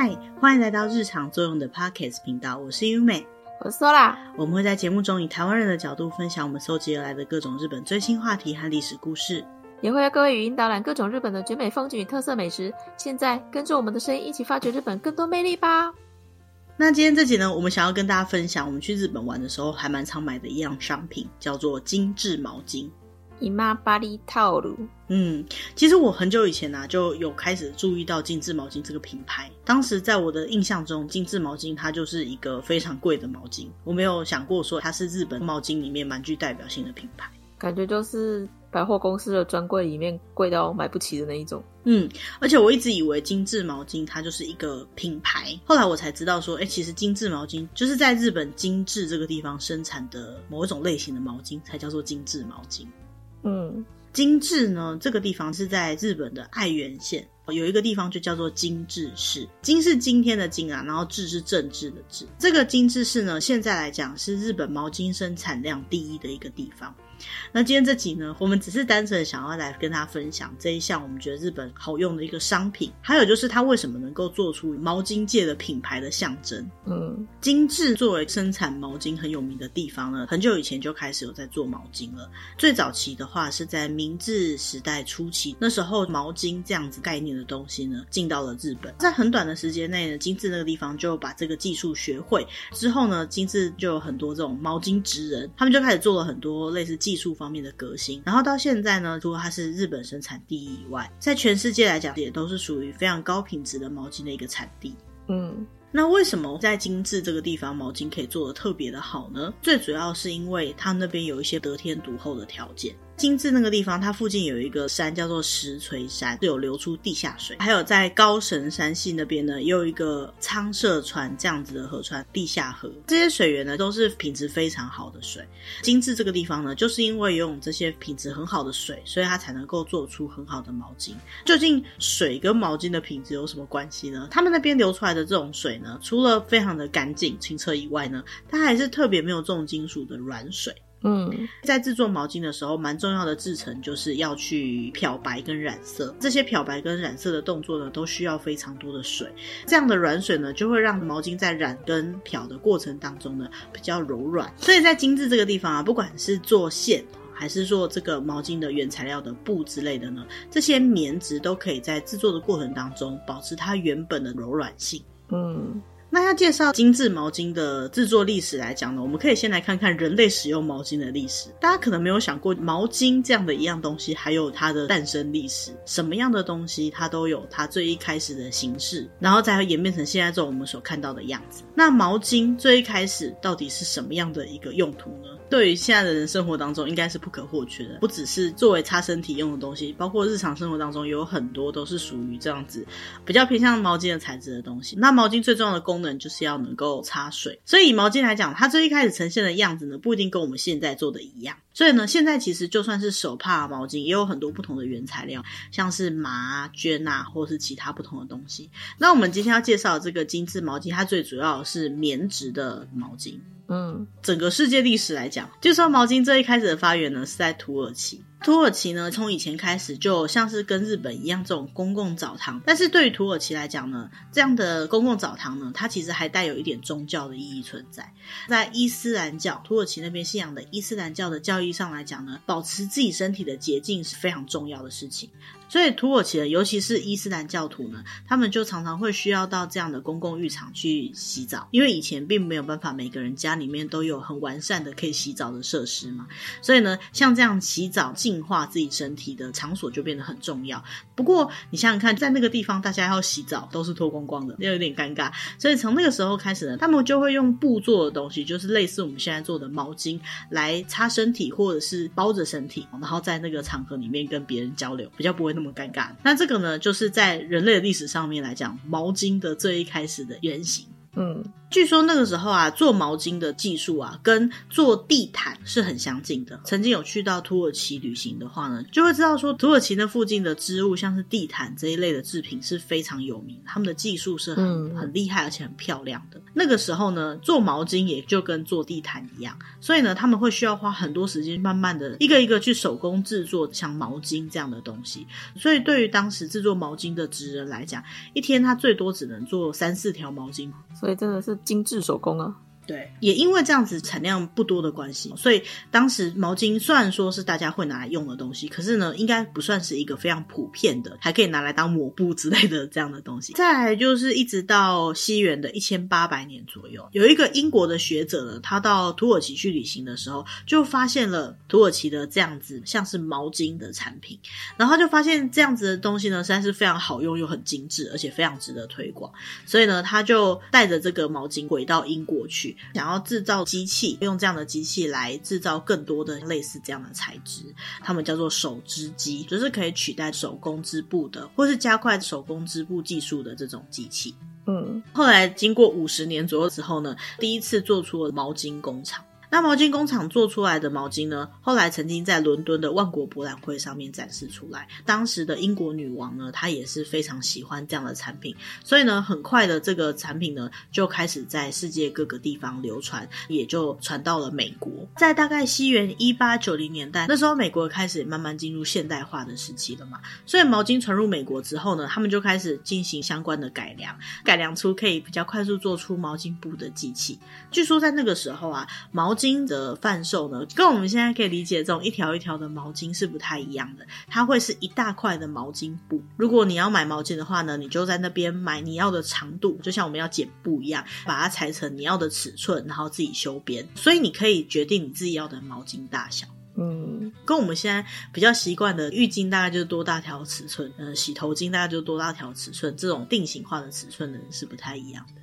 嗨，欢迎来到日常作用的 Pocket 频道，我是优美，我是 Sola。我们会在节目中以台湾人的角度分享我们搜集而来的各种日本最新话题和历史故事，也会和各位语音导览各种日本的绝美风景与特色美食。现在跟着我们的声音一起发掘日本更多魅力吧！那今天这集呢，我们想要跟大家分享我们去日本玩的时候还蛮常买的一样商品，叫做精致毛巾。姨妈巴黎套路。嗯，其实我很久以前呢、啊、就有开始注意到精致毛巾这个品牌。当时在我的印象中，精致毛巾它就是一个非常贵的毛巾。我没有想过说它是日本毛巾里面蛮具代表性的品牌。感觉就是百货公司的专柜里面贵到买不起的那一种。嗯，而且我一直以为精致毛巾它就是一个品牌，后来我才知道说，哎、欸，其实精致毛巾就是在日本精致这个地方生产的某一种类型的毛巾，才叫做精致毛巾。嗯，精致呢，这个地方是在日本的爱媛县，有一个地方就叫做精致市。金是今天的金啊，然后治是政治的治。这个精致市呢，现在来讲是日本毛巾生产量第一的一个地方。那今天这集呢，我们只是单纯想要来跟大家分享这一项我们觉得日本好用的一个商品，还有就是它为什么能够做出毛巾界的品牌的象征。嗯，精致作为生产毛巾很有名的地方呢，很久以前就开始有在做毛巾了。最早期的话是在明治时代初期，那时候毛巾这样子概念的东西呢，进到了日本，在很短的时间内呢，精致那个地方就把这个技术学会之后呢，精致就有很多这种毛巾职人，他们就开始做了很多类似。技术方面的革新，然后到现在呢，除了它是日本生产第一以外，在全世界来讲，也都是属于非常高品质的毛巾的一个产地。嗯，那为什么在精致这个地方毛巾可以做的特别的好呢？最主要是因为它那边有一些得天独厚的条件。精致那个地方，它附近有一个山叫做石锤山，是有流出地下水。还有在高神山系那边呢，也有一个仓社川这样子的河川，地下河。这些水源呢，都是品质非常好的水。精致这个地方呢，就是因为用这些品质很好的水，所以它才能够做出很好的毛巾。究竟水跟毛巾的品质有什么关系呢？他们那边流出来的这种水呢，除了非常的干净清澈以外呢，它还是特别没有重金属的软水。嗯，在制作毛巾的时候，蛮重要的制成就是要去漂白跟染色。这些漂白跟染色的动作呢，都需要非常多的水。这样的软水呢，就会让毛巾在染跟漂的过程当中呢，比较柔软。所以在精致这个地方啊，不管是做线，还是做这个毛巾的原材料的布之类的呢，这些棉质都可以在制作的过程当中保持它原本的柔软性。嗯。大家介绍精致毛巾的制作历史来讲呢，我们可以先来看看人类使用毛巾的历史。大家可能没有想过，毛巾这样的一样东西，还有它的诞生历史。什么样的东西，它都有它最一开始的形式，然后再会演变成现在这种我们所看到的样子。那毛巾最一开始到底是什么样的一个用途呢？对于现在的人生活当中，应该是不可或缺的。不只是作为擦身体用的东西，包括日常生活当中有很多都是属于这样子比较偏向毛巾的材质的东西。那毛巾最重要的功能就是要能够擦水。所以以毛巾来讲，它最一开始呈现的样子呢，不一定跟我们现在做的一样。所以呢，现在其实就算是手帕毛巾，也有很多不同的原材料，像是麻、绢啊，或是其他不同的东西。那我们今天要介绍这个精致毛巾，它最主要是棉质的毛巾。嗯，整个世界历史来讲，就算毛巾最一开始的发源呢，是在土耳其。土耳其呢，从以前开始就像是跟日本一样这种公共澡堂，但是对于土耳其来讲呢，这样的公共澡堂呢，它其实还带有一点宗教的意义存在。在伊斯兰教，土耳其那边信仰的伊斯兰教的教义上来讲呢，保持自己身体的洁净是非常重要的事情。所以土耳其人，尤其是伊斯兰教徒呢，他们就常常会需要到这样的公共浴场去洗澡，因为以前并没有办法每个人家里面都有很完善的可以洗澡的设施嘛。所以呢，像这样洗澡净化自己身体的场所就变得很重要。不过你想想看，在那个地方大家要洗澡都是脱光光的，那有点尴尬。所以从那个时候开始呢，他们就会用布做的东西，就是类似我们现在做的毛巾来擦身体，或者是包着身体，然后在那个场合里面跟别人交流，比较不会。那么尴尬，那这个呢，就是在人类的历史上面来讲，毛巾的最一开始的原型。嗯，据说那个时候啊，做毛巾的技术啊，跟做地毯是很相近的。曾经有去到土耳其旅行的话呢，就会知道说，土耳其那附近的织物，像是地毯这一类的制品是非常有名，他们的技术是很、嗯、很厉害，而且很漂亮的。那个时候呢，做毛巾也就跟做地毯一样，所以呢，他们会需要花很多时间，慢慢的一个一个去手工制作像毛巾这样的东西。所以对于当时制作毛巾的职人来讲，一天他最多只能做三四条毛巾，所以真的是。精致手工啊。对，也因为这样子产量不多的关系，所以当时毛巾虽然说是大家会拿来用的东西，可是呢，应该不算是一个非常普遍的，还可以拿来当抹布之类的这样的东西。再来就是一直到西元的一千八百年左右，有一个英国的学者呢，他到土耳其去旅行的时候，就发现了土耳其的这样子像是毛巾的产品，然后就发现这样子的东西呢，实在是非常好用又很精致，而且非常值得推广，所以呢，他就带着这个毛巾回到英国去。想要制造机器，用这样的机器来制造更多的类似这样的材质，他们叫做手织机，就是可以取代手工织布的，或是加快手工织布技术的这种机器。嗯，后来经过五十年左右之后呢，第一次做出了毛巾工厂。那毛巾工厂做出来的毛巾呢，后来曾经在伦敦的万国博览会上面展示出来。当时的英国女王呢，她也是非常喜欢这样的产品，所以呢，很快的这个产品呢，就开始在世界各个地方流传，也就传到了美国。在大概西元一八九零年代，那时候美国开始慢慢进入现代化的时期了嘛，所以毛巾传入美国之后呢，他们就开始进行相关的改良，改良出可以比较快速做出毛巾布的机器。据说在那个时候啊，毛巾的贩售呢，跟我们现在可以理解这种一条一条的毛巾是不太一样的。它会是一大块的毛巾布。如果你要买毛巾的话呢，你就在那边买你要的长度，就像我们要剪布一样，把它裁成你要的尺寸，然后自己修边。所以你可以决定你自己要的毛巾大小。嗯，跟我们现在比较习惯的浴巾大概就是多大条尺寸，呃，洗头巾大概就是多大条尺寸，这种定型化的尺寸呢是不太一样的。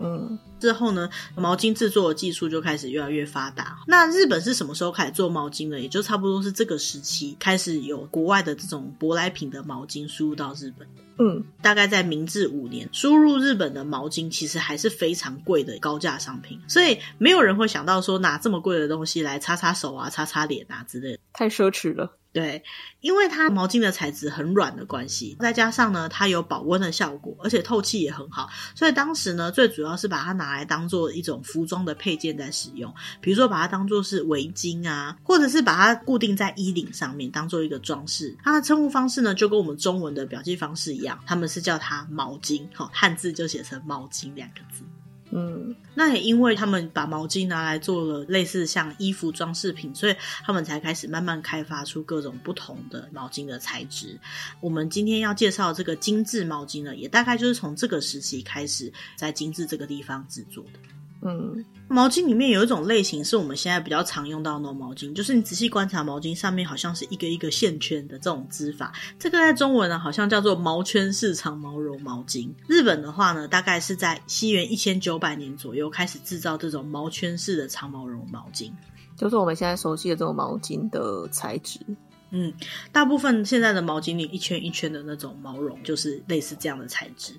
嗯，之后呢，毛巾制作的技术就开始越来越发达。那日本是什么时候开始做毛巾的？也就差不多是这个时期开始有国外的这种舶来品的毛巾输入到日本。嗯，大概在明治五年，输入日本的毛巾其实还是非常贵的高价商品，所以没有人会想到说拿这么贵的东西来擦擦手啊、擦擦脸啊之类的，太奢侈了。对，因为它毛巾的材质很软的关系，再加上呢，它有保温的效果，而且透气也很好，所以当时呢，最主要是把它拿来当做一种服装的配件在使用，比如说把它当做是围巾啊，或者是把它固定在衣领上面当做一个装饰。它的称呼方式呢，就跟我们中文的表记方式一样，他们是叫它毛巾，哈，汉字就写成毛巾两个字。嗯，那也因为他们把毛巾拿来做了类似像衣服装饰品，所以他们才开始慢慢开发出各种不同的毛巾的材质。我们今天要介绍这个精致毛巾呢，也大概就是从这个时期开始在精致这个地方制作的。嗯，毛巾里面有一种类型是我们现在比较常用到的毛巾，就是你仔细观察毛巾上面好像是一个一个线圈的这种织法，这个在中文呢好像叫做毛圈式长毛绒毛巾。日本的话呢，大概是在西元一千九百年左右开始制造这种毛圈式的长毛绒毛巾，就是我们现在熟悉的这种毛巾的材质。嗯，大部分现在的毛巾里一圈一圈的那种毛绒，就是类似这样的材质。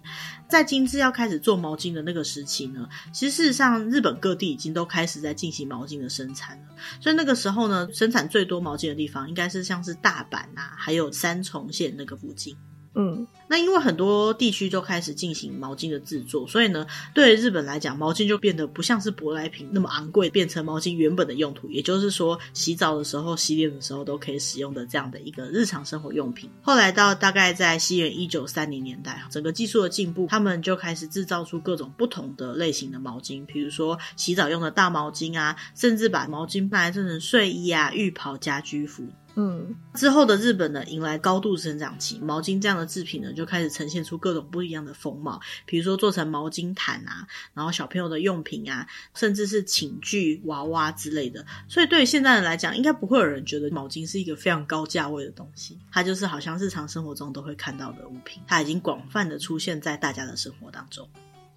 在精致要开始做毛巾的那个时期呢，其实事实上日本各地已经都开始在进行毛巾的生产了。所以那个时候呢，生产最多毛巾的地方，应该是像是大阪啊，还有三重县那个附近。嗯，那因为很多地区就开始进行毛巾的制作，所以呢，对日本来讲，毛巾就变得不像是舶来品那么昂贵，变成毛巾原本的用途，也就是说，洗澡的时候、洗脸的时候都可以使用的这样的一个日常生活用品。后来到大概在西元一九三零年代，整个技术的进步，他们就开始制造出各种不同的类型的毛巾，比如说洗澡用的大毛巾啊，甚至把毛巾卖成睡衣啊、浴袍、家居服。嗯，之后的日本呢，迎来高度成长期，毛巾这样的制品呢，就就开始呈现出各种不一样的风貌，比如说做成毛巾毯啊，然后小朋友的用品啊，甚至是寝具、娃娃之类的。所以对于现在人来讲，应该不会有人觉得毛巾是一个非常高价位的东西，它就是好像日常生活中都会看到的物品，它已经广泛的出现在大家的生活当中。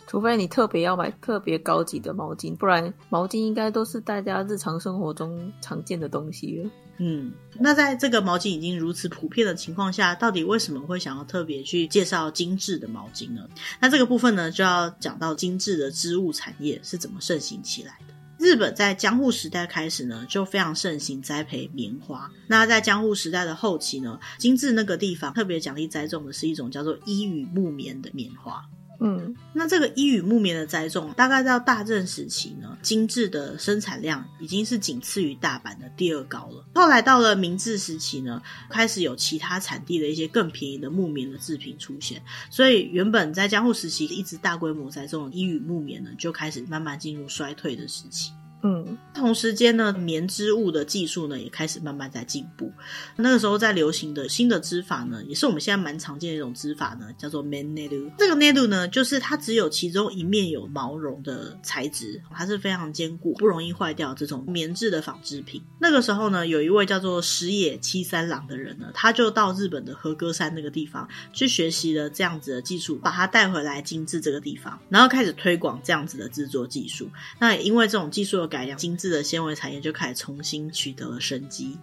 除非你特别要买特别高级的毛巾，不然毛巾应该都是大家日常生活中常见的东西了。嗯，那在这个毛巾已经如此普遍的情况下，到底为什么会想要特别去介绍精致的毛巾呢？那这个部分呢，就要讲到精致的织物产业是怎么盛行起来的。日本在江户时代开始呢，就非常盛行栽培棉花。那在江户时代的后期呢，精致那个地方特别奖励栽种的是一种叫做伊予木棉的棉花。嗯，那这个伊予木棉的栽种，大概到大正时期呢，精致的生产量已经是仅次于大阪的第二高了。后来到了明治时期呢，开始有其他产地的一些更便宜的木棉的制品出现，所以原本在江户时期一直大规模栽种的伊予木棉呢，就开始慢慢进入衰退的时期。嗯，同时间呢，棉织物的技术呢也开始慢慢在进步。那个时候在流行的新的织法呢，也是我们现在蛮常见的一种织法呢，叫做 maneru。这个 n e d u 呢，就是它只有其中一面有毛绒的材质，它是非常坚固、不容易坏掉这种棉质的纺织品。那个时候呢，有一位叫做石野七三郎的人呢，他就到日本的和歌山那个地方去学习了这样子的技术，把它带回来精致这个地方，然后开始推广这样子的制作技术。那也因为这种技术的精致的纤维产业就开始重新取得了生机。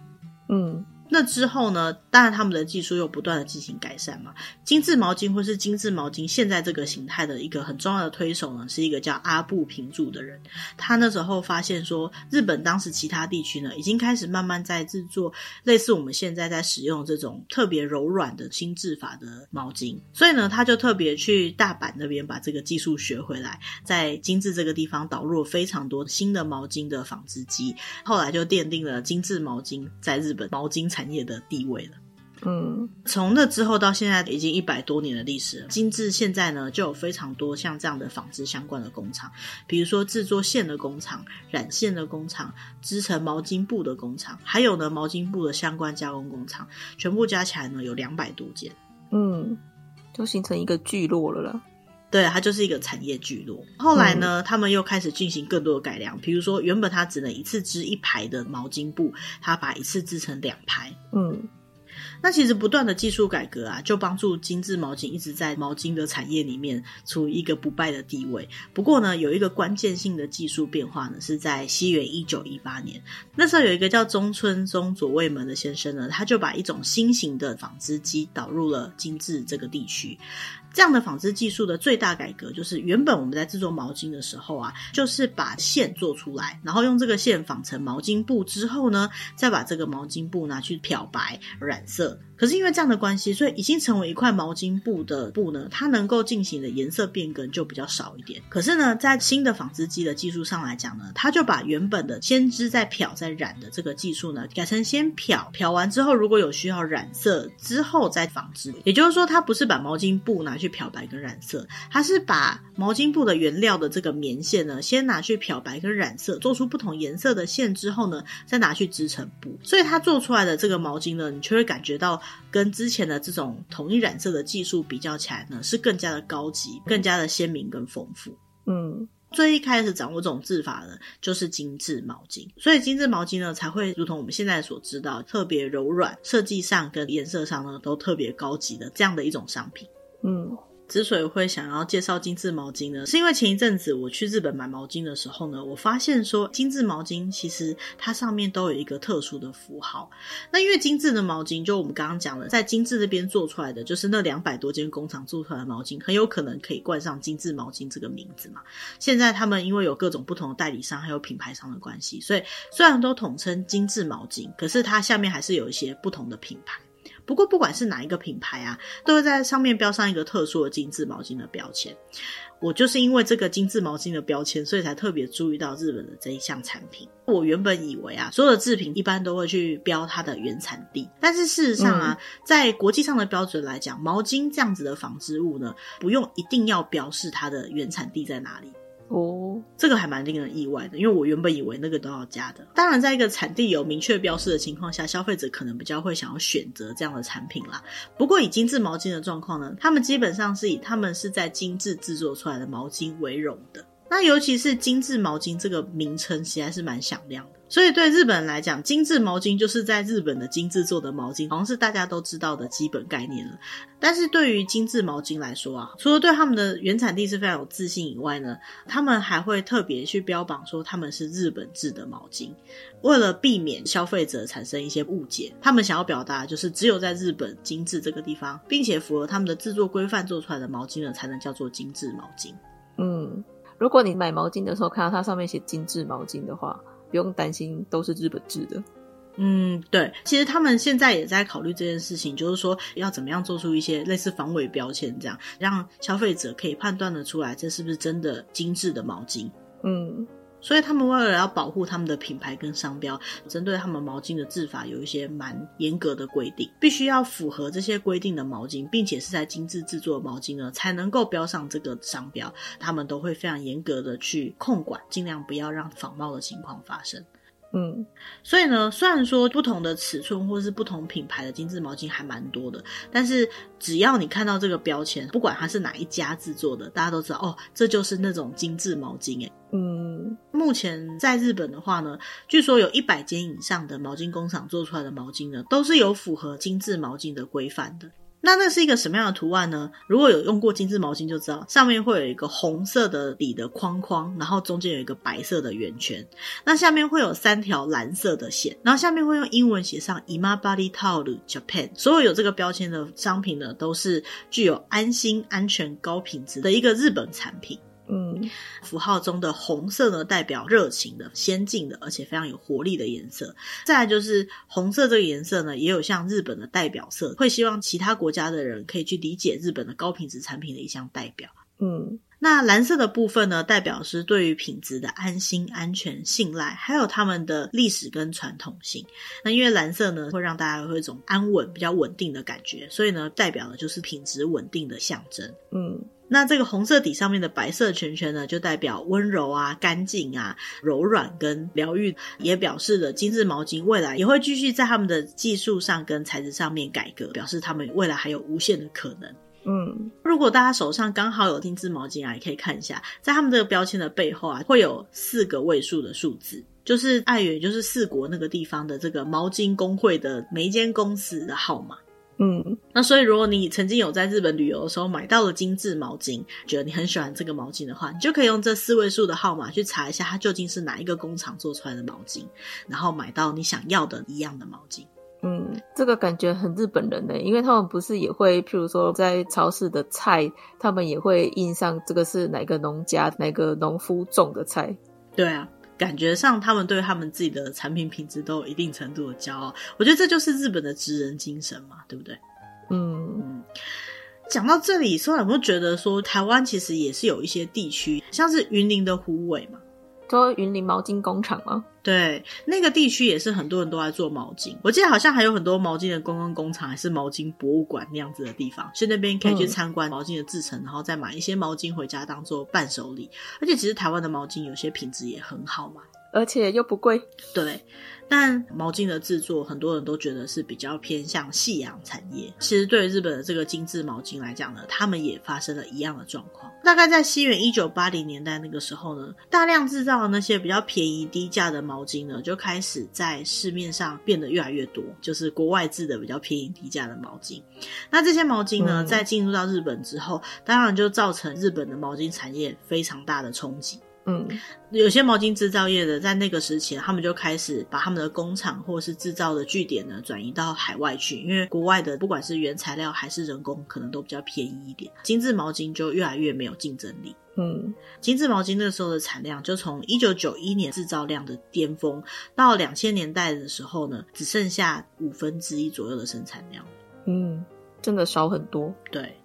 嗯。那之后呢，当然他们的技术又不断的进行改善嘛。精致毛巾或是精致毛巾，现在这个形态的一个很重要的推手呢，是一个叫阿部平助的人。他那时候发现说，日本当时其他地区呢，已经开始慢慢在制作类似我们现在在使用这种特别柔软的新制法的毛巾，所以呢，他就特别去大阪那边把这个技术学回来，在精致这个地方导入了非常多新的毛巾的纺织机，后来就奠定了精致毛巾在日本毛巾产产业的地位了，嗯，从那之后到现在已经一百多年的历史了。精致现在呢，就有非常多像这样的纺织相关的工厂，比如说制作线的工厂、染线的工厂、织成毛巾布的工厂，还有呢毛巾布的相关加工工厂，全部加起来呢有两百多间，嗯，就形成一个聚落了啦。对，它就是一个产业聚落。后来呢，嗯、他们又开始进行更多的改良，比如说原本它只能一次织一排的毛巾布，它把一次织成两排。嗯。那其实不断的技术改革啊，就帮助精致毛巾一直在毛巾的产业里面处于一个不败的地位。不过呢，有一个关键性的技术变化呢，是在西元一九一八年，那时候有一个叫中村宗左卫门的先生呢，他就把一种新型的纺织机导入了精致这个地区。这样的纺织技术的最大改革，就是原本我们在制作毛巾的时候啊，就是把线做出来，然后用这个线纺成毛巾布之后呢，再把这个毛巾布拿去漂白染色。可是因为这样的关系，所以已经成为一块毛巾布的布呢，它能够进行的颜色变更就比较少一点。可是呢，在新的纺织机的技术上来讲呢，它就把原本的先织再漂再染的这个技术呢，改成先漂，漂完之后如果有需要染色之后再纺织。也就是说，它不是把毛巾布拿去漂白跟染色，它是把毛巾布的原料的这个棉线呢，先拿去漂白跟染色，做出不同颜色的线之后呢，再拿去织成布。所以它做出来的这个毛巾呢，你就会感觉到。跟之前的这种统一染色的技术比较起来呢，是更加的高级、更加的鲜明跟丰富。嗯，最一开始掌握这种制法的，就是精致毛巾，所以精致毛巾呢才会如同我们现在所知道，特别柔软，设计上跟颜色上呢都特别高级的这样的一种商品。嗯。之所以会想要介绍精致毛巾呢，是因为前一阵子我去日本买毛巾的时候呢，我发现说精致毛巾其实它上面都有一个特殊的符号。那因为精致的毛巾，就我们刚刚讲了，在精致这边做出来的，就是那两百多间工厂做出来的毛巾，很有可能可以冠上精致毛巾这个名字嘛。现在他们因为有各种不同的代理商还有品牌商的关系，所以虽然都统称精致毛巾，可是它下面还是有一些不同的品牌。不过，不管是哪一个品牌啊，都会在上面标上一个特殊的精致毛巾的标签。我就是因为这个精致毛巾的标签，所以才特别注意到日本的这一项产品。我原本以为啊，所有的制品一般都会去标它的原产地，但是事实上啊，嗯、在国际上的标准来讲，毛巾这样子的纺织物呢，不用一定要标示它的原产地在哪里。哦，这个还蛮令人意外的，因为我原本以为那个都要加的。当然，在一个产地有明确标示的情况下，消费者可能比较会想要选择这样的产品啦。不过，以精致毛巾的状况呢，他们基本上是以他们是在精致制作出来的毛巾为荣的。那尤其是精致毛巾这个名称，其实在是蛮响亮的。所以对日本人来讲，精致毛巾就是在日本的精致做的毛巾，好像是大家都知道的基本概念了。但是对于精致毛巾来说啊，除了对他们的原产地是非常有自信以外呢，他们还会特别去标榜说他们是日本制的毛巾，为了避免消费者产生一些误解，他们想要表达就是只有在日本精致这个地方，并且符合他们的制作规范做出来的毛巾呢，才能叫做精致毛巾。嗯，如果你买毛巾的时候看到它上面写精致毛巾的话，不用担心，都是日本制的。嗯，对，其实他们现在也在考虑这件事情，就是说要怎么样做出一些类似防伪标签，这样让消费者可以判断的出来，这是不是真的精致的毛巾。嗯。所以他们为了要保护他们的品牌跟商标，针对他们毛巾的制法有一些蛮严格的规定，必须要符合这些规定的毛巾，并且是在精致制作的毛巾呢，才能够标上这个商标。他们都会非常严格的去控管，尽量不要让仿冒的情况发生。嗯，所以呢，虽然说不同的尺寸或是不同品牌的精致毛巾还蛮多的，但是只要你看到这个标签，不管它是哪一家制作的，大家都知道哦，这就是那种精致毛巾诶。嗯，目前在日本的话呢，据说有一百间以上的毛巾工厂做出来的毛巾呢，都是有符合精致毛巾的规范的。那那是一个什么样的图案呢？如果有用过精致毛巾就知道，上面会有一个红色的底的框框，然后中间有一个白色的圆圈，那下面会有三条蓝色的线，然后下面会用英文写上 Imabari Towel Japan。所有有这个标签的商品呢，都是具有安心、安全、高品质的一个日本产品。嗯，符号中的红色呢，代表热情的、先进的，而且非常有活力的颜色。再来就是红色这个颜色呢，也有像日本的代表色，会希望其他国家的人可以去理解日本的高品质产品的一项代表。嗯，那蓝色的部分呢，代表是对于品质的安心、安全、信赖，还有他们的历史跟传统性。那因为蓝色呢，会让大家有一种安稳、比较稳定的感觉，所以呢，代表的就是品质稳定的象征。嗯。那这个红色底上面的白色圈圈呢，就代表温柔啊、干净啊、柔软跟疗愈，也表示了精致毛巾未来也会继续在他们的技术上跟材质上面改革，表示他们未来还有无限的可能。嗯，如果大家手上刚好有定制毛巾啊，也可以看一下，在他们这个标签的背后啊，会有四个位数的数字，就是爱媛，就是四国那个地方的这个毛巾工会的每一间公司的号码。嗯，那所以如果你曾经有在日本旅游的时候买到了精致毛巾，觉得你很喜欢这个毛巾的话，你就可以用这四位数的号码去查一下它究竟是哪一个工厂做出来的毛巾，然后买到你想要的一样的毛巾。嗯，这个感觉很日本人呢，因为他们不是也会，譬如说在超市的菜，他们也会印上这个是哪个农家、哪个农夫种的菜。对啊。感觉上，他们对他们自己的产品品质都有一定程度的骄傲。我觉得这就是日本的职人精神嘛，对不对？嗯嗯。讲到这里，说有没有觉得说，台湾其实也是有一些地区，像是云林的虎尾嘛？说云林毛巾工厂吗？对，那个地区也是很多人都在做毛巾。我记得好像还有很多毛巾的观光工厂，还是毛巾博物馆那样子的地方，去那边可以去参观毛巾的制成，嗯，然后再买一些毛巾回家当做伴手礼。而且其实台湾的毛巾有些品质也很好嘛，而且又不贵。对。但毛巾的制作，很多人都觉得是比较偏向夕阳产业。其实对于日本的这个精致毛巾来讲呢，他们也发生了一样的状况。大概在西元一九八零年代那个时候呢，大量制造的那些比较便宜低价的毛巾呢，就开始在市面上变得越来越多，就是国外制的比较便宜低价的毛巾。那这些毛巾呢，在进入到日本之后，当然就造成日本的毛巾产业非常大的冲击。嗯，有些毛巾制造业的在那个时期，他们就开始把他们的工厂或是制造的据点呢转移到海外去，因为国外的不管是原材料还是人工，可能都比较便宜一点，精致毛巾就越来越没有竞争力。嗯，精致毛巾那个时候的产量就从一九九一年制造量的巅峰，到两千年代的时候呢，只剩下五分之一左右的生产量。嗯，真的少很多。对。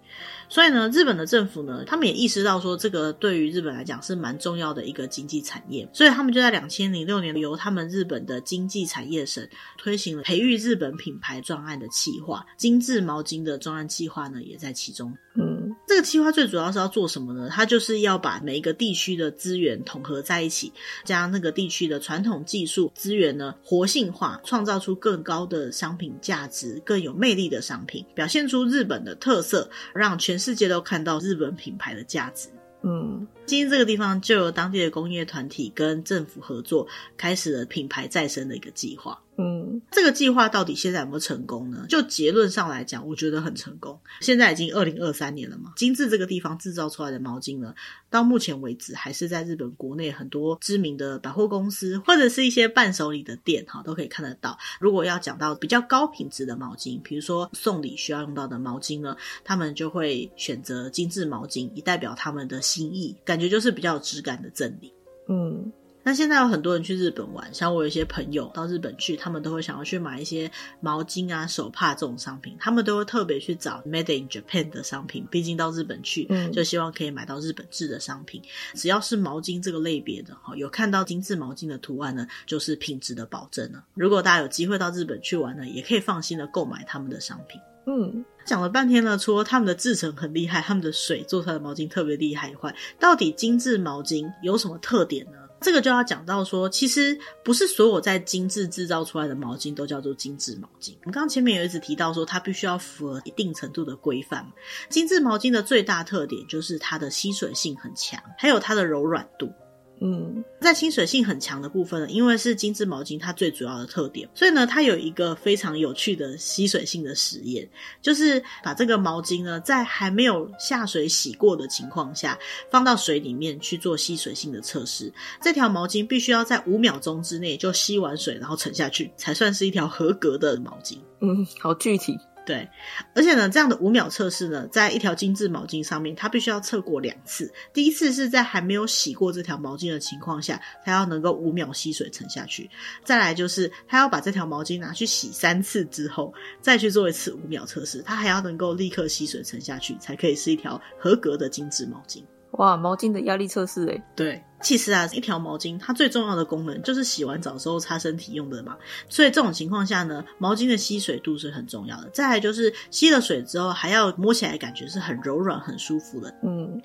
所以呢，日本的政府呢，他们也意识到说，这个对于日本来讲是蛮重要的一个经济产业，所以他们就在两千零六年由他们日本的经济产业省推行了培育日本品牌专案的企划，精致毛巾的专案计划呢，也在其中。嗯，这个计划最主要是要做什么呢？它就是要把每一个地区的资源统合在一起，将那个地区的传统技术资源呢活性化，创造出更高的商品价值、更有魅力的商品，表现出日本的特色，让全世界都看到日本品牌的价值。嗯，今天这个地方就由当地的工业团体跟政府合作，开始了品牌再生的一个计划。嗯，这个计划到底现在有没有成功呢？就结论上来讲，我觉得很成功。现在已经二零二三年了嘛，精致这个地方制造出来的毛巾呢，到目前为止还是在日本国内很多知名的百货公司或者是一些伴手礼的店哈，都可以看得到。如果要讲到比较高品质的毛巾，比如说送礼需要用到的毛巾呢，他们就会选择精致毛巾，以代表他们的心意，感觉就是比较有质感的赠礼。嗯。那现在有很多人去日本玩，像我有一些朋友到日本去，他们都会想要去买一些毛巾啊、手帕这种商品，他们都会特别去找 Made in Japan 的商品。毕竟到日本去，嗯就希望可以买到日本制的商品。嗯。只要是毛巾这个类别的，哈，有看到精致毛巾的图案呢，就是品质的保证了。如果大家有机会到日本去玩呢，也可以放心的购买他们的商品。嗯，讲了半天呢，除了他们的制成很厉害，他们的水做出来的毛巾特别厉害以外，到底精致毛巾有什么特点呢？这个就要讲到说，其实不是所有在精致制造出来的毛巾都叫做精致毛巾。我们刚刚前面有一直提到说，它必须要符合一定程度的规范。精致毛巾的最大特点就是它的吸水性很强，还有它的柔软度。嗯，在亲水性很强的部分呢，因为是精致毛巾它最主要的特点，所以呢，它有一个非常有趣的吸水性的实验，就是把这个毛巾呢，在还没有下水洗过的情况下，放到水里面去做吸水性的测试。这条毛巾必须要在五秒钟之内就吸完水，然后沉下去，才算是一条合格的毛巾。嗯，好具体。对，而且呢，这样的五秒测试呢，在一条精致毛巾上面，它必须要测过两次。第一次是在还没有洗过这条毛巾的情况下，它要能够五秒吸水沉下去。再来就是，它要把这条毛巾拿去洗三次之后，再去做一次五秒测试，它还要能够立刻吸水沉下去，才可以是一条合格的精致毛巾。哇，毛巾的压力测试诶。对，其实啊，一条毛巾它最重要的功能就是洗完澡之后擦身体用的嘛。所以这种情况下呢，毛巾的吸水度是很重要的。再来就是吸了水之后，还要摸起来感觉是很柔软、很舒服的。嗯，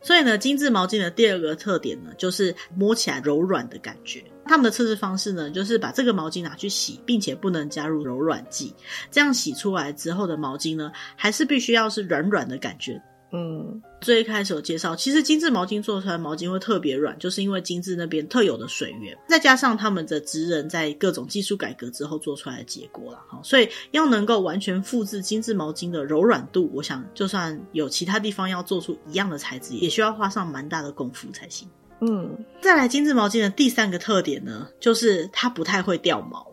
所以呢，精致毛巾的第二个特点呢，就是摸起来柔软的感觉。他们的测试方式呢，就是把这个毛巾拿去洗，并且不能加入柔软剂，这样洗出来之后的毛巾呢，还是必须要是软软的感觉。嗯，最一开始有介绍，其实精致毛巾做出来的毛巾会特别软，就是因为精致那边特有的水源，再加上他们的职人在各种技术改革之后做出来的结果了哈。所以要能够完全复制精致毛巾的柔软度，我想就算有其他地方要做出一样的材质，也需要花上蛮大的功夫才行。嗯，再来精致毛巾的第三个特点呢，就是它不太会掉毛。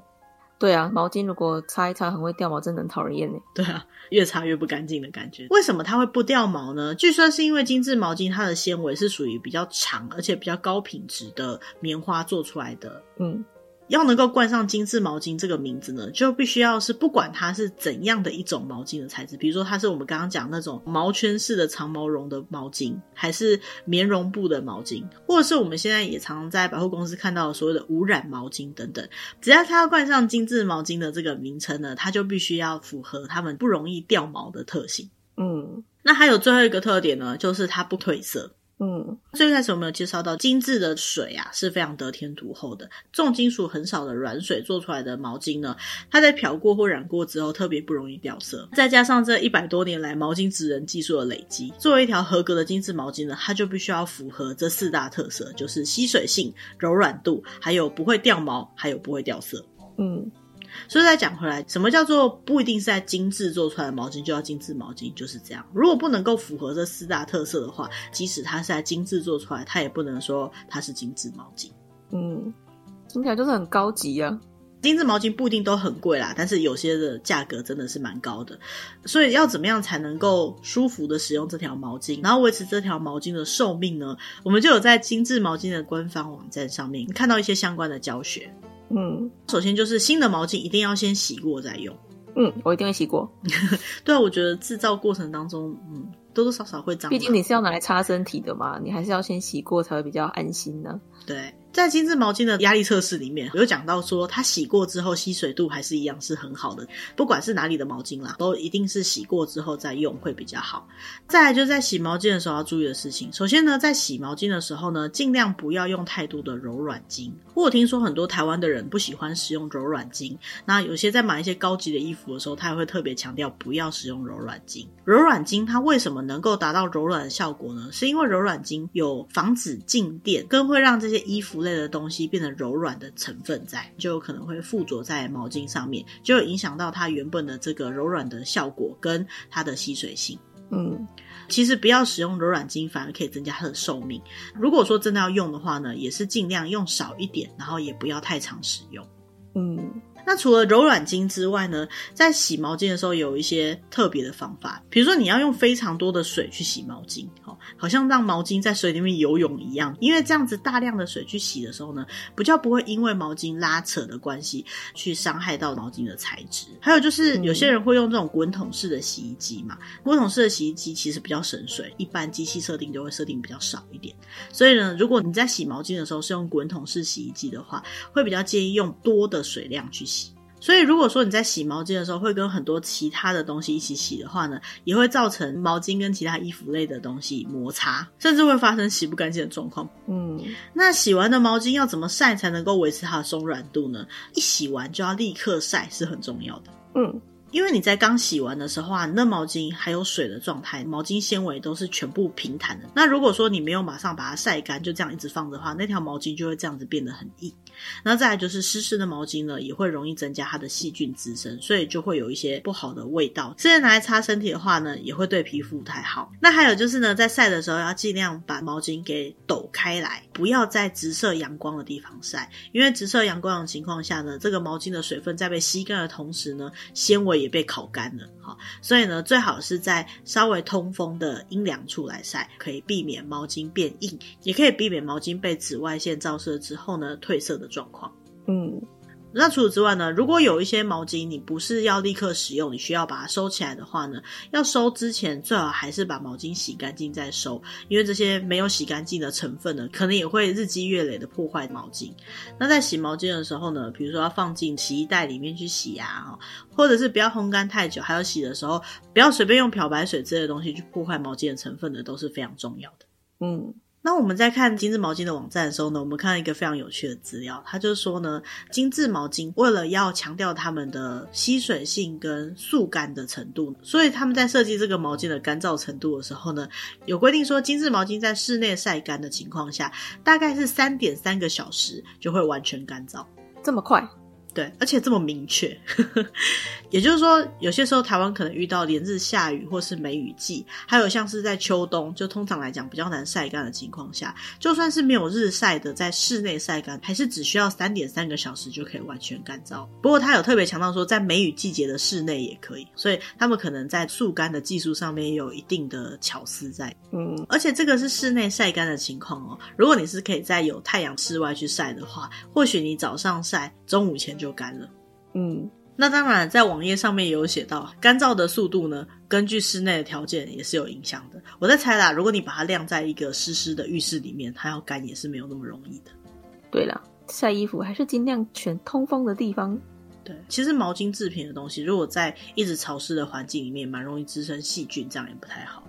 对啊，毛巾如果擦一擦很会掉毛，真的很讨人厌呢。对啊，越擦越不干净的感觉。为什么它会不掉毛呢？据说是因为精致毛巾它的纤维是属于比较长而且比较高品质的棉花做出来的。嗯。要能够冠上精致毛巾这个名字呢，就必须要是不管它是怎样的一种毛巾的材质，比如说它是我们刚刚讲那种毛圈式的长毛绒的毛巾，还是棉绒布的毛巾，或者是我们现在也常常在百货公司看到的所谓的无染毛巾等等，只要它要冠上精致毛巾的这个名称呢，它就必须要符合它们不容易掉毛的特性。嗯，那还有最后一个特点呢，就是它不褪色。嗯，最开始我们有介绍到精致的水啊是非常得天独厚的，重金属很少的软水做出来的毛巾呢，它在漂过或染过之后特别不容易掉色。再加上这一百多年来毛巾职人技术的累积，作为一条合格的精致毛巾呢，它就必须要符合这四大特色，就是吸水性、柔软度，还有不会掉毛，还有不会掉色。嗯。所以再讲回来，什么叫做不一定是在精致做出来的毛巾就要精致毛巾？就是这样。如果不能够符合这四大特色的话，即使它是在精致做出来，它也不能说它是精致毛巾。嗯，听起来就是很高级啊。精致毛巾不一定都很贵啦，但是有些的价格真的是蛮高的。所以要怎么样才能够舒服的使用这条毛巾，然后维持这条毛巾的寿命呢？我们就有在精致毛巾的官方网站上面看到一些相关的教学。嗯，首先就是新的毛巾一定要先洗过再用。嗯，我一定会洗过。对啊，我觉得制造过程当中，嗯，多多少少会脏。毕竟你是要拿来擦身体的嘛，你还是要先洗过才会比较安心呢。对，在精致毛巾的压力测试里面有讲到说，它洗过之后吸水度还是一样是很好的，不管是哪里的毛巾啦，都一定是洗过之后再用会比较好。再来就是在洗毛巾的时候要注意的事情，首先呢，在洗毛巾的时候呢，尽量不要用太多的柔软巾。我有听说很多台湾的人不喜欢使用柔软巾，那有些在买一些高级的衣服的时候，他也会特别强调不要使用柔软巾。柔软巾它为什么能够达到柔软的效果呢？是因为柔软巾有防止静电，更会让这些衣服类的东西变得柔软的成分在，就有可能会附着在毛巾上面，就影响到它原本的这个柔软的效果跟它的吸水性。嗯。其实不要使用柔软巾，反而可以增加它的寿命。如果说真的要用的话呢，也是尽量用少一点，然后也不要太常使用。嗯。那除了柔软巾之外呢，在洗毛巾的时候有一些特别的方法，比如说你要用非常多的水去洗毛巾，好，好像让毛巾在水里面游泳一样，因为这样子大量的水去洗的时候呢，比较不会因为毛巾拉扯的关系去伤害到毛巾的材质。还有就是有些人会用这种滚筒式的洗衣机嘛，滚筒式的洗衣机其实比较省水，一般机器设定就会设定比较少一点，所以呢，如果你在洗毛巾的时候是用滚筒式洗衣机的话，会比较建议用多的水量去洗。所以，如果说你在洗毛巾的时候会跟很多其他的东西一起洗的话呢，也会造成毛巾跟其他衣服类的东西摩擦，甚至会发生洗不干净的状况。嗯，那洗完的毛巾要怎么晒才能够维持它的松软度呢？一洗完就要立刻晒是很重要的。嗯。因为你在刚洗完的时候啊，那毛巾还有水的状态，毛巾纤维都是全部平坦的。那如果说你没有马上把它晒干，就这样一直放的话，那条毛巾就会这样子变得很硬。那再来就是湿湿的毛巾呢，也会容易增加它的细菌滋生，所以就会有一些不好的味道。现在拿来擦身体的话呢，也会对皮肤不太好。那还有就是呢，在晒的时候要尽量把毛巾给抖开来，不要在直射阳光的地方晒，因为直射阳光的情况下呢，这个毛巾的水分在被吸干的同时呢，纤维也被烤干了，所以呢，最好是在稍微通风的阴凉处来晒，可以避免毛巾变硬，也可以避免毛巾被紫外线照射之后呢褪色的状况。嗯。那除此之外呢，如果有一些毛巾你不是要立刻使用，你需要把它收起来的话呢，要收之前最好还是把毛巾洗干净再收，因为这些没有洗干净的成分呢，可能也会日积月累的破坏毛巾。那在洗毛巾的时候呢，比如说要放进洗衣袋里面去洗啊，或者是不要烘干太久，还有洗的时候不要随便用漂白水之类的东西去破坏毛巾的成分呢，都是非常重要的。嗯。那我们在看精致毛巾的网站的时候呢，我们看到一个非常有趣的资料，它就是说呢，精致毛巾为了要强调它们的吸水性跟速干的程度，所以他们在设计这个毛巾的干燥程度的时候呢，有规定说，精致毛巾在室内晒干的情况下，大概是三点三个小时就会完全干燥，这么快。对，而且这么明确，也就是说，有些时候台湾可能遇到连日下雨或是梅雨季，还有像是在秋冬，就通常来讲比较难晒干的情况下，就算是没有日晒的，在室内晒干，还是只需要三点三个小时就可以完全干燥。不过他有特别强调说，在梅雨季节的室内也可以，所以他们可能在速干的技术上面也有一定的巧思在。嗯，而且这个是室内晒干的情况哦。如果你是可以在有太阳室外去晒的话，或许你早上晒，中午前就。就干了，嗯，那当然，在网页上面也有写到，干燥的速度呢，根据室内的条件也是有影响的。我在猜啦，如果你把它晾在一个湿湿的浴室里面，它要干也是没有那么容易的。对啦，晒衣服还是尽量选通风的地方。对，其实毛巾制品的东西，如果在一直潮湿的环境里面，蛮容易滋生细菌，这样也不太好。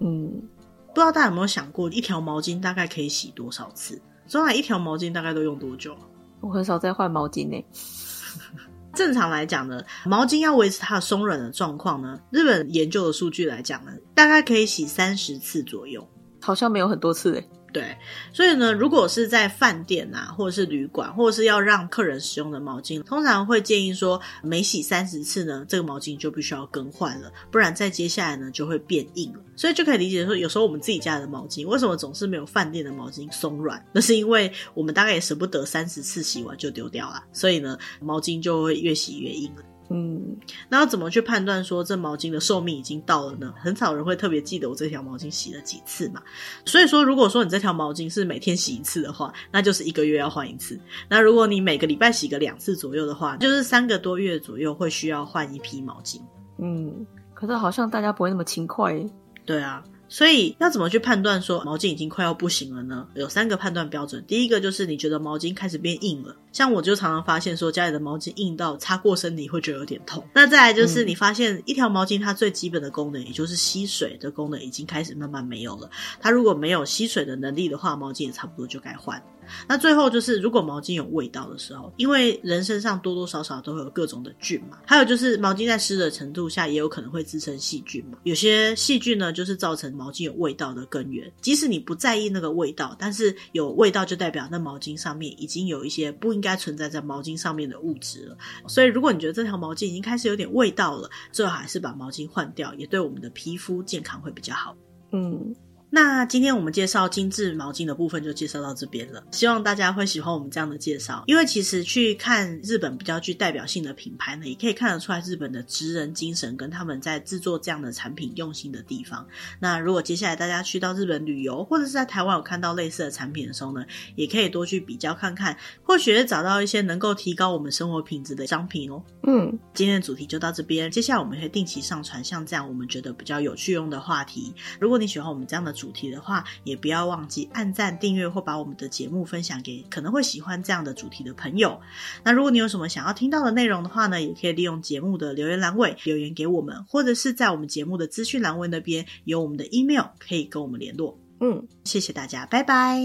嗯，不知道大家有没有想过，一条毛巾大概可以洗多少次？所以一条毛巾大概都用多久？我很少在换毛巾呢。正常来讲呢，毛巾要维持它的松软的状况呢，日本研究的数据来讲呢，大概可以洗三十次左右，好像没有很多次诶。对，所以呢，如果是在饭店啊，或者是旅馆，或者是要让客人使用的毛巾，通常会建议说，每洗三十次呢，这个毛巾就必须要更换了，不然再接下来呢就会变硬了。所以就可以理解说，有时候我们自己家的毛巾为什么总是没有饭店的毛巾松软，那是因为我们大概也舍不得三十次洗完就丢掉了，所以呢，毛巾就会越洗越硬了。嗯，那要怎么去判断说这毛巾的寿命已经到了呢？很少人会特别记得我这条毛巾洗了几次嘛。所以说，如果说你这条毛巾是每天洗一次的话，那就是一个月要换一次。那如果你每个礼拜洗个两次左右的话，就是三个多月左右会需要换一批毛巾。嗯，可是好像大家不会那么勤快耶。对啊。所以要怎么去判断说毛巾已经快要不行了呢？有三个判断标准。第一个就是你觉得毛巾开始变硬了，像我就常常发现说家里的毛巾硬到擦过身体会觉得有点痛。那再来就是你发现一条毛巾它最基本的功能，也就是吸水的功能已经开始慢慢没有了。它如果没有吸水的能力的话，毛巾也差不多就该换。那最后就是，如果毛巾有味道的时候，因为人身上多多少少都会有各种的菌嘛，还有就是毛巾在湿的程度下也有可能会滋生细菌嘛。有些细菌呢，就是造成毛巾有味道的根源。即使你不在意那个味道，但是有味道就代表那毛巾上面已经有一些不应该存在在毛巾上面的物质了。所以，如果你觉得这条毛巾已经开始有点味道了，最好还是把毛巾换掉，也对我们的皮肤健康会比较好。嗯。那今天我们介绍精致毛巾的部分就介绍到这边了，希望大家会喜欢我们这样的介绍。因为其实去看日本比较具代表性的品牌呢，也可以看得出来日本的职人精神跟他们在制作这样的产品用心的地方。那如果接下来大家去到日本旅游，或者是在台湾有看到类似的产品的时候呢，也可以多去比较看看，或许找到一些能够提高我们生活品质的商品哦。嗯，今天的主题就到这边，接下来我们会定期上传像这样我们觉得比较有趣用的话题。如果你喜欢我们这样的主题的话也不要忘记按赞订阅或把我们的节目分享给可能会喜欢这样的主题的朋友。那如果你有什么想要听到的内容的话呢也可以利用节目的留言栏位留言给我们或者是在我们节目的资讯栏位那边有我们的 email 可以跟我们联络。嗯。谢谢大家拜拜。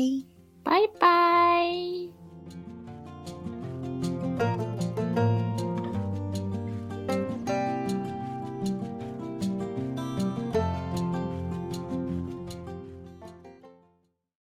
拜拜。